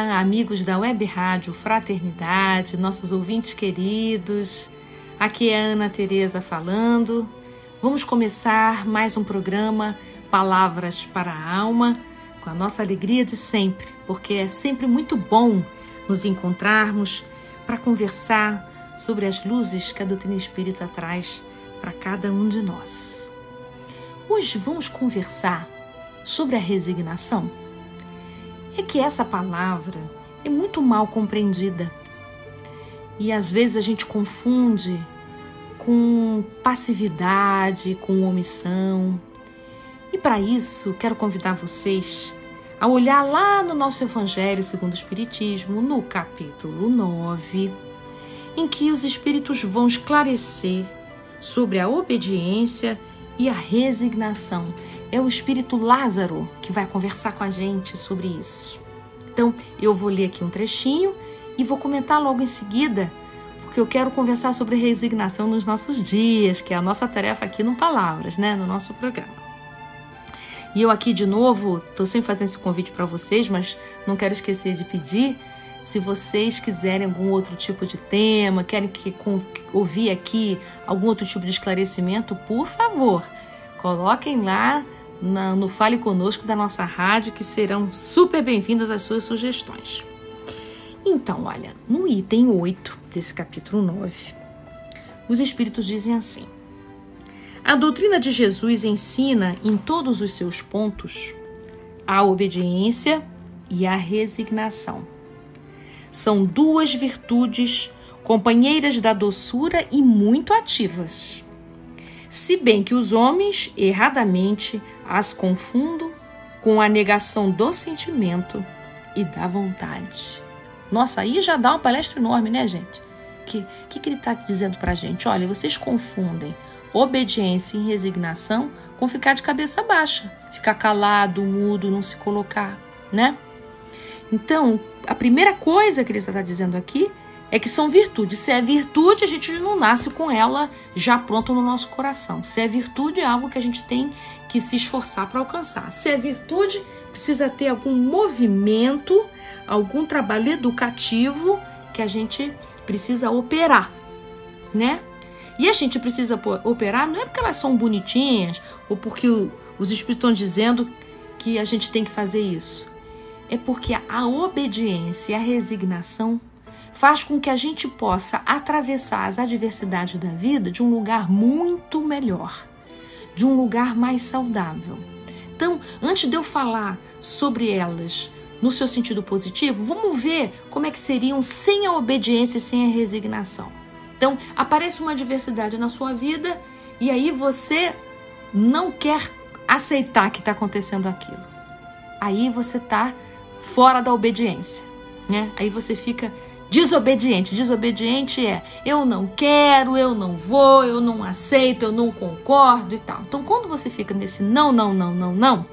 Olá, amigos da Web Rádio Fraternidade, nossos ouvintes queridos. Aqui é Ana Tereza falando. Vamos começar mais um programa Palavras para a Alma, com a nossa alegria de sempre, porque é sempre muito bom nos encontrarmos para conversar sobre as luzes que a doutrina espírita traz para cada um de nós. Hoje vamos conversar sobre a resignação é que essa palavra é muito mal compreendida. E às vezes a gente confunde com passividade, com omissão. E para isso, quero convidar vocês a olhar lá no nosso Evangelho segundo o Espiritismo, no capítulo 9, em que os Espíritos vão esclarecer sobre a obediência e a resignação é o espírito Lázaro que vai conversar com a gente sobre isso. Então, eu vou ler aqui um trechinho e vou comentar logo em seguida, porque eu quero conversar sobre resignação nos nossos dias, que é a nossa tarefa aqui no Palavras, né, no nosso programa. E eu aqui de novo, estou sempre fazendo esse convite para vocês, mas não quero esquecer de pedir se vocês quiserem algum outro tipo de tema, querem que ouvir aqui algum outro tipo de esclarecimento, por favor, coloquem lá na, no Fale Conosco da nossa rádio, que serão super bem-vindas as suas sugestões. Então, olha, no item 8 desse capítulo 9, os Espíritos dizem assim: A doutrina de Jesus ensina em todos os seus pontos a obediência e a resignação. São duas virtudes companheiras da doçura e muito ativas se bem que os homens erradamente as confundam com a negação do sentimento e da vontade. Nossa, aí já dá uma palestra enorme, né, gente? Que, que, que ele está dizendo para a gente? Olha, vocês confundem obediência e resignação com ficar de cabeça baixa, ficar calado, mudo, não se colocar, né? Então, a primeira coisa que ele está dizendo aqui é que são virtudes. Se é virtude, a gente não nasce com ela já pronta no nosso coração. Se é virtude, é algo que a gente tem que se esforçar para alcançar. Se é virtude, precisa ter algum movimento, algum trabalho educativo que a gente precisa operar, né? E a gente precisa operar não é porque elas são bonitinhas ou porque os espíritos estão dizendo que a gente tem que fazer isso. É porque a obediência e a resignação faz com que a gente possa atravessar as adversidades da vida de um lugar muito melhor, de um lugar mais saudável. Então, antes de eu falar sobre elas no seu sentido positivo, vamos ver como é que seriam sem a obediência e sem a resignação. Então, aparece uma adversidade na sua vida e aí você não quer aceitar que está acontecendo aquilo. Aí você está fora da obediência, né? Aí você fica Desobediente. Desobediente é eu não quero, eu não vou, eu não aceito, eu não concordo e tal. Então, quando você fica nesse não, não, não, não, não,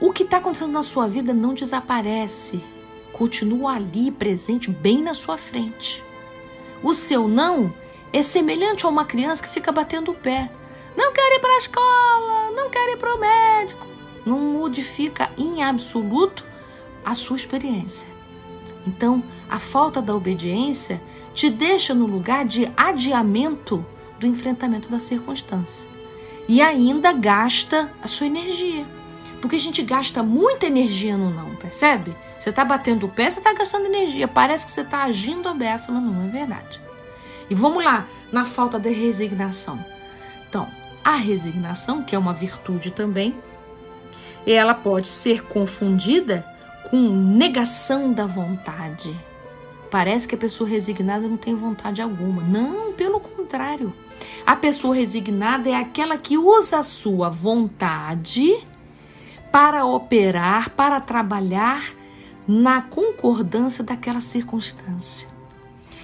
o que está acontecendo na sua vida não desaparece. Continua ali, presente, bem na sua frente. O seu não é semelhante a uma criança que fica batendo o pé. Não quero ir para a escola, não quero ir para o médico. Não modifica em absoluto a sua experiência. Então, a falta da obediência te deixa no lugar de adiamento do enfrentamento da circunstância e ainda gasta a sua energia. Porque a gente gasta muita energia no não, percebe? Você está batendo o pé, você está gastando energia. Parece que você está agindo a beça, mas não é verdade. E vamos lá, na falta de resignação. Então, a resignação, que é uma virtude também, ela pode ser confundida com negação da vontade. Parece que a pessoa resignada não tem vontade alguma. Não, pelo contrário. A pessoa resignada é aquela que usa a sua vontade para operar, para trabalhar na concordância daquela circunstância.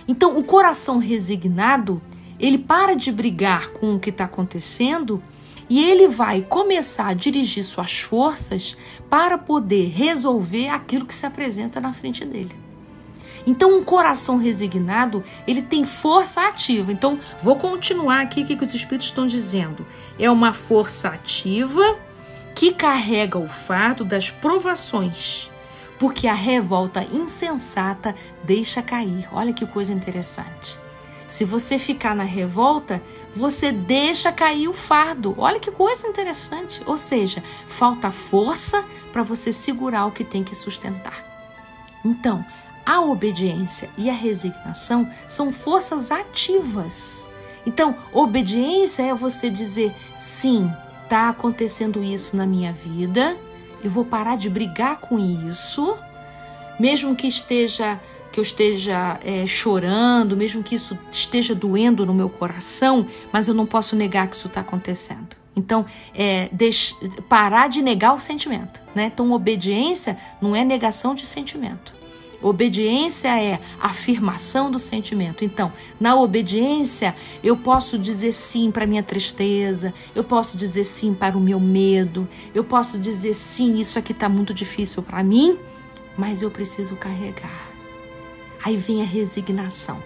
Então, o coração resignado, ele para de brigar com o que está acontecendo e ele vai começar a dirigir suas forças para poder resolver aquilo que se apresenta na frente dele. Então, um coração resignado, ele tem força ativa. Então, vou continuar aqui o que os espíritos estão dizendo. É uma força ativa que carrega o fardo das provações, porque a revolta insensata deixa cair. Olha que coisa interessante. Se você ficar na revolta, você deixa cair o fardo. Olha que coisa interessante. Ou seja, falta força para você segurar o que tem que sustentar. Então, a obediência e a resignação são forças ativas. Então, obediência é você dizer sim, está acontecendo isso na minha vida, eu vou parar de brigar com isso, mesmo que esteja que eu esteja é, chorando, mesmo que isso esteja doendo no meu coração, mas eu não posso negar que isso está acontecendo. Então, é, parar de negar o sentimento. Né? Então, obediência não é negação de sentimento. Obediência é afirmação do sentimento. Então, na obediência, eu posso dizer sim para minha tristeza, eu posso dizer sim para o meu medo, eu posso dizer sim, isso aqui está muito difícil para mim, mas eu preciso carregar. Aí vem a resignação.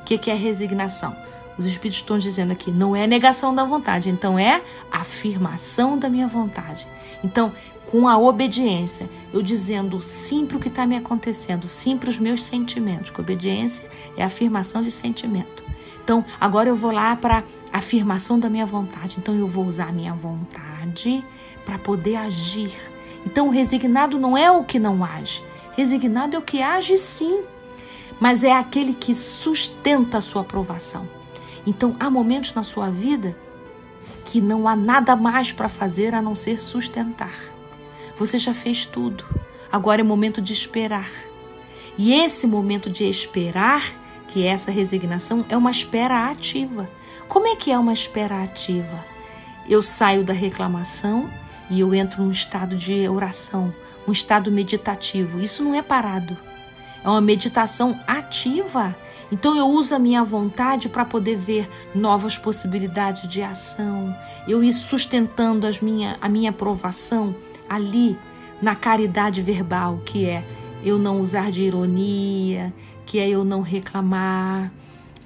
O que, que é resignação? Os Espíritos estão dizendo aqui, não é negação da vontade, então é afirmação da minha vontade. Então, com a obediência, eu dizendo sim para o que está me acontecendo, sim para os meus sentimentos, que obediência é afirmação de sentimento. Então, agora eu vou lá para afirmação da minha vontade. Então, eu vou usar a minha vontade para poder agir. Então, resignado não é o que não age. Resignado é o que age sim, mas é aquele que sustenta a sua aprovação. Então, há momentos na sua vida que não há nada mais para fazer a não ser sustentar. Você já fez tudo. Agora é momento de esperar. E esse momento de esperar, que é essa resignação, é uma espera ativa. Como é que é uma espera ativa? Eu saio da reclamação e eu entro num estado de oração, um estado meditativo. Isso não é parado. É uma meditação ativa. Então eu uso a minha vontade para poder ver novas possibilidades de ação. Eu ir sustentando as minha, a minha aprovação ali na caridade verbal, que é eu não usar de ironia, que é eu não reclamar,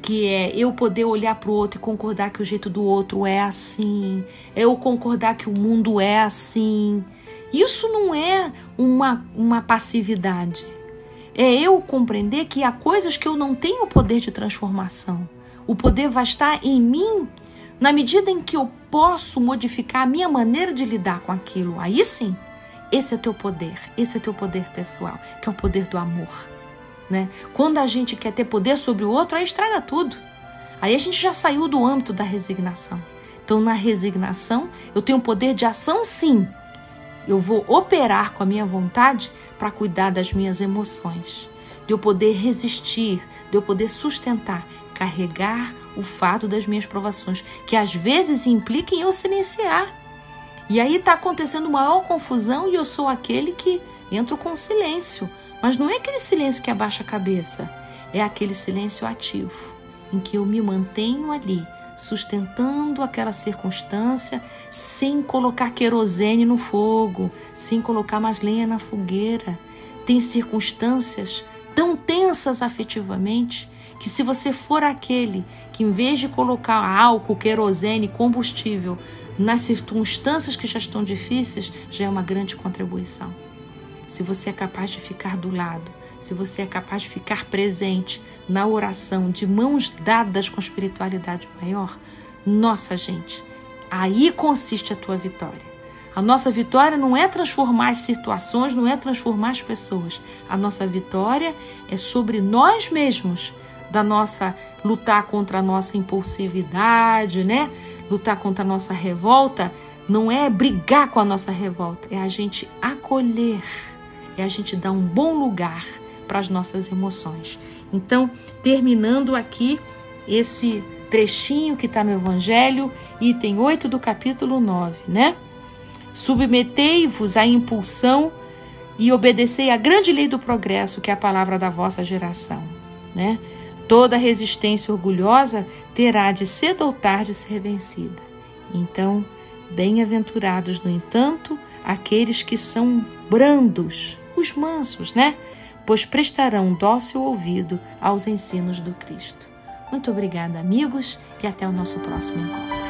que é eu poder olhar para o outro e concordar que o jeito do outro é assim, é eu concordar que o mundo é assim. Isso não é uma, uma passividade. É eu compreender que há coisas que eu não tenho poder de transformação. O poder vai estar em mim na medida em que eu posso modificar a minha maneira de lidar com aquilo. Aí sim, esse é teu poder, esse é teu poder pessoal, que é o poder do amor. Né? Quando a gente quer ter poder sobre o outro, aí estraga tudo. Aí a gente já saiu do âmbito da resignação. Então, na resignação, eu tenho poder de ação, sim. Eu vou operar com a minha vontade para cuidar das minhas emoções, de eu poder resistir, de eu poder sustentar, carregar o fardo das minhas provações, que às vezes implica em eu silenciar e aí está acontecendo maior confusão e eu sou aquele que entro com silêncio. Mas não é aquele silêncio que abaixa a cabeça, é aquele silêncio ativo, em que eu me mantenho ali, sustentando aquela circunstância, sem colocar querosene no fogo, sem colocar mais lenha na fogueira. Tem circunstâncias tão tensas afetivamente que se você for aquele que em vez de colocar álcool, querosene, combustível nas circunstâncias que já estão difíceis, já é uma grande contribuição. Se você é capaz de ficar do lado, se você é capaz de ficar presente na oração, de mãos dadas com espiritualidade maior, nossa gente, aí consiste a tua vitória. A nossa vitória não é transformar as situações, não é transformar as pessoas. A nossa vitória é sobre nós mesmos, da nossa lutar contra a nossa impulsividade, né? Lutar contra a nossa revolta não é brigar com a nossa revolta, é a gente acolher, é a gente dar um bom lugar para as nossas emoções. Então, terminando aqui esse trechinho que está no Evangelho, item 8 do capítulo 9, né? Submetei-vos à impulsão e obedecei à grande lei do progresso, que é a palavra da vossa geração. Né? Toda resistência orgulhosa terá de cedo ou tarde ser vencida. Então, bem-aventurados, no entanto, aqueles que são brandos, os mansos, né? Pois prestarão dócil ouvido aos ensinos do Cristo. Muito obrigada, amigos, e até o nosso próximo encontro.